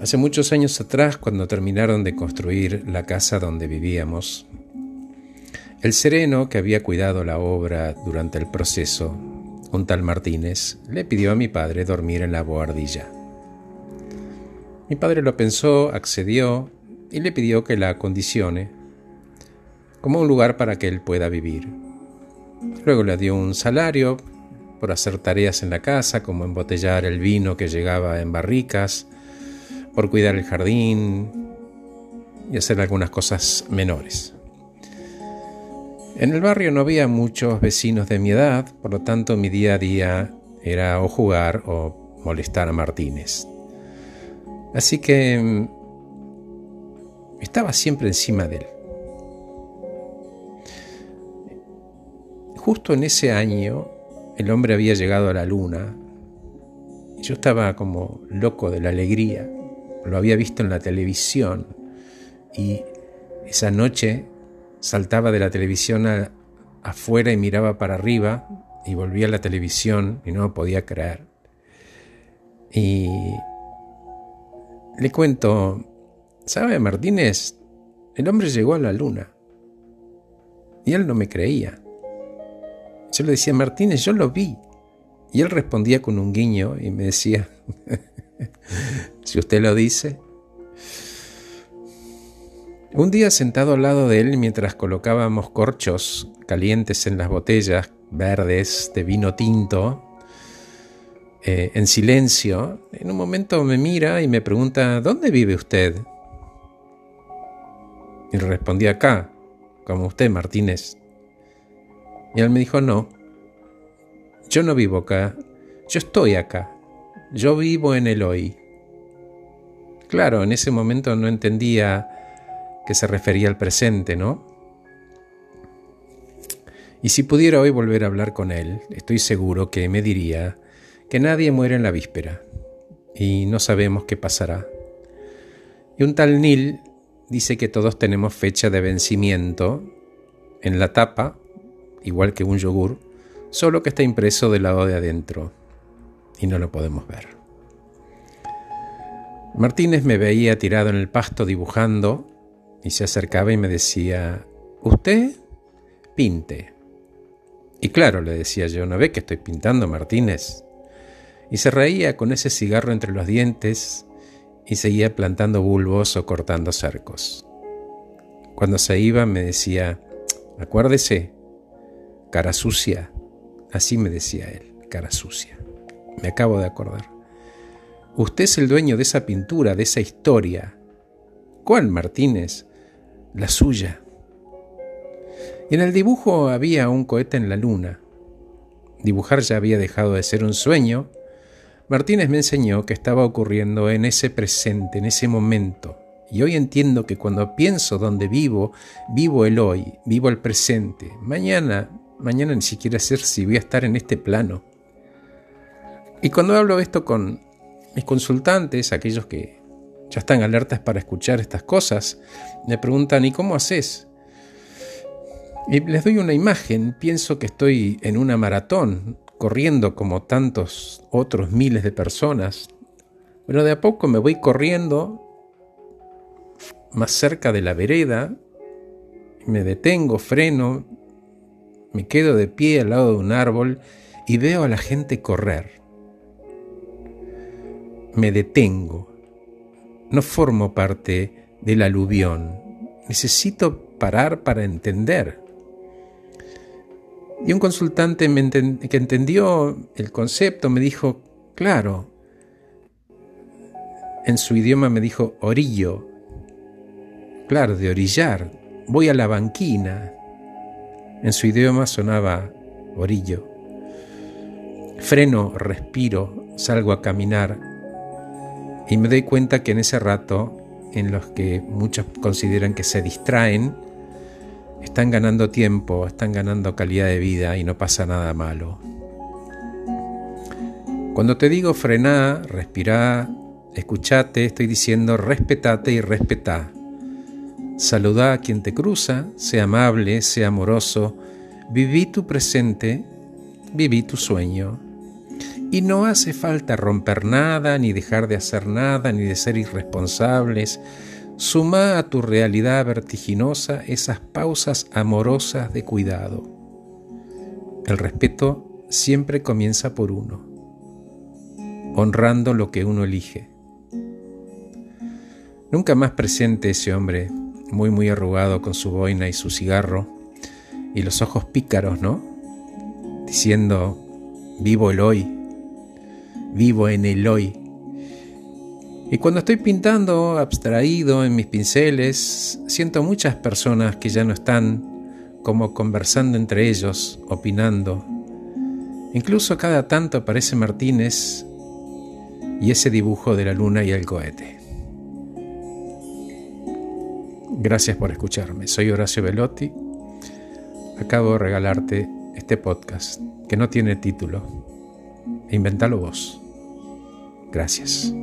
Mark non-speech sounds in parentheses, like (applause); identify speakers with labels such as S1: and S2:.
S1: Hace muchos años atrás, cuando terminaron de construir la casa donde vivíamos, el sereno que había cuidado la obra durante el proceso, un tal Martínez, le pidió a mi padre dormir en la boardilla. Mi padre lo pensó, accedió y le pidió que la acondicione como un lugar para que él pueda vivir. Luego le dio un salario por hacer tareas en la casa, como embotellar el vino que llegaba en barricas, por cuidar el jardín y hacer algunas cosas menores. En el barrio no había muchos vecinos de mi edad, por lo tanto mi día a día era o jugar o molestar a Martínez. Así que mm, estaba siempre encima de él. Justo en ese año el hombre había llegado a la luna y yo estaba como loco de la alegría lo había visto en la televisión y esa noche saltaba de la televisión afuera y miraba para arriba y volvía a la televisión y no podía creer. Y le cuento, ¿sabe Martínez? El hombre llegó a la luna y él no me creía. Yo le decía, Martínez, yo lo vi. Y él respondía con un guiño y me decía, (laughs) si usted lo dice. Un día sentado al lado de él mientras colocábamos corchos calientes en las botellas verdes de vino tinto, eh, en silencio, en un momento me mira y me pregunta, ¿dónde vive usted? Y respondí acá, como usted, Martínez. Y él me dijo, no, yo no vivo acá, yo estoy acá. Yo vivo en el hoy. Claro, en ese momento no entendía que se refería al presente, ¿no? Y si pudiera hoy volver a hablar con él, estoy seguro que me diría que nadie muere en la víspera y no sabemos qué pasará. Y un tal Neil dice que todos tenemos fecha de vencimiento en la tapa, igual que un yogur, solo que está impreso del lado de adentro y no lo podemos ver. Martínez me veía tirado en el pasto dibujando y se acercaba y me decía, ¿usted? Pinte. Y claro, le decía yo, ¿no ve que estoy pintando, Martínez? Y se reía con ese cigarro entre los dientes y seguía plantando bulbos o cortando cercos. Cuando se iba me decía, acuérdese, cara sucia. Así me decía él, cara sucia. Me acabo de acordar. Usted es el dueño de esa pintura, de esa historia. ¿Cuál, Martínez? La suya. En el dibujo había un cohete en la luna. Dibujar ya había dejado de ser un sueño. Martínez me enseñó que estaba ocurriendo en ese presente, en ese momento. Y hoy entiendo que cuando pienso donde vivo, vivo el hoy, vivo el presente. Mañana, mañana ni siquiera sé si voy a estar en este plano. Y cuando hablo esto con mis consultantes, aquellos que ya están alertas para escuchar estas cosas, me preguntan, ¿y cómo haces? Y les doy una imagen, pienso que estoy en una maratón, corriendo como tantos otros miles de personas, pero de a poco me voy corriendo más cerca de la vereda, me detengo, freno, me quedo de pie al lado de un árbol y veo a la gente correr me detengo. No formo parte del aluvión. Necesito parar para entender. Y un consultante que entendió el concepto me dijo, claro, en su idioma me dijo orillo, claro, de orillar, voy a la banquina. En su idioma sonaba orillo. Freno, respiro, salgo a caminar, y me doy cuenta que en ese rato, en los que muchos consideran que se distraen, están ganando tiempo, están ganando calidad de vida y no pasa nada malo. Cuando te digo frená, respirá, escuchate, estoy diciendo respetate y respetá. Saludá a quien te cruza, sea amable, sea amoroso, viví tu presente, viví tu sueño. Y no hace falta romper nada, ni dejar de hacer nada, ni de ser irresponsables. Suma a tu realidad vertiginosa esas pausas amorosas de cuidado. El respeto siempre comienza por uno, honrando lo que uno elige. Nunca más presente ese hombre, muy muy arrugado con su boina y su cigarro, y los ojos pícaros, ¿no? Diciendo, vivo el hoy, vivo en el hoy. Y cuando estoy pintando abstraído en mis pinceles, siento muchas personas que ya no están como conversando entre ellos, opinando. Incluso cada tanto aparece Martínez y ese dibujo de la luna y el cohete. Gracias por escucharme. Soy Horacio Velotti. Acabo de regalarte este podcast que no tiene título. Inventalo vos. Gracias.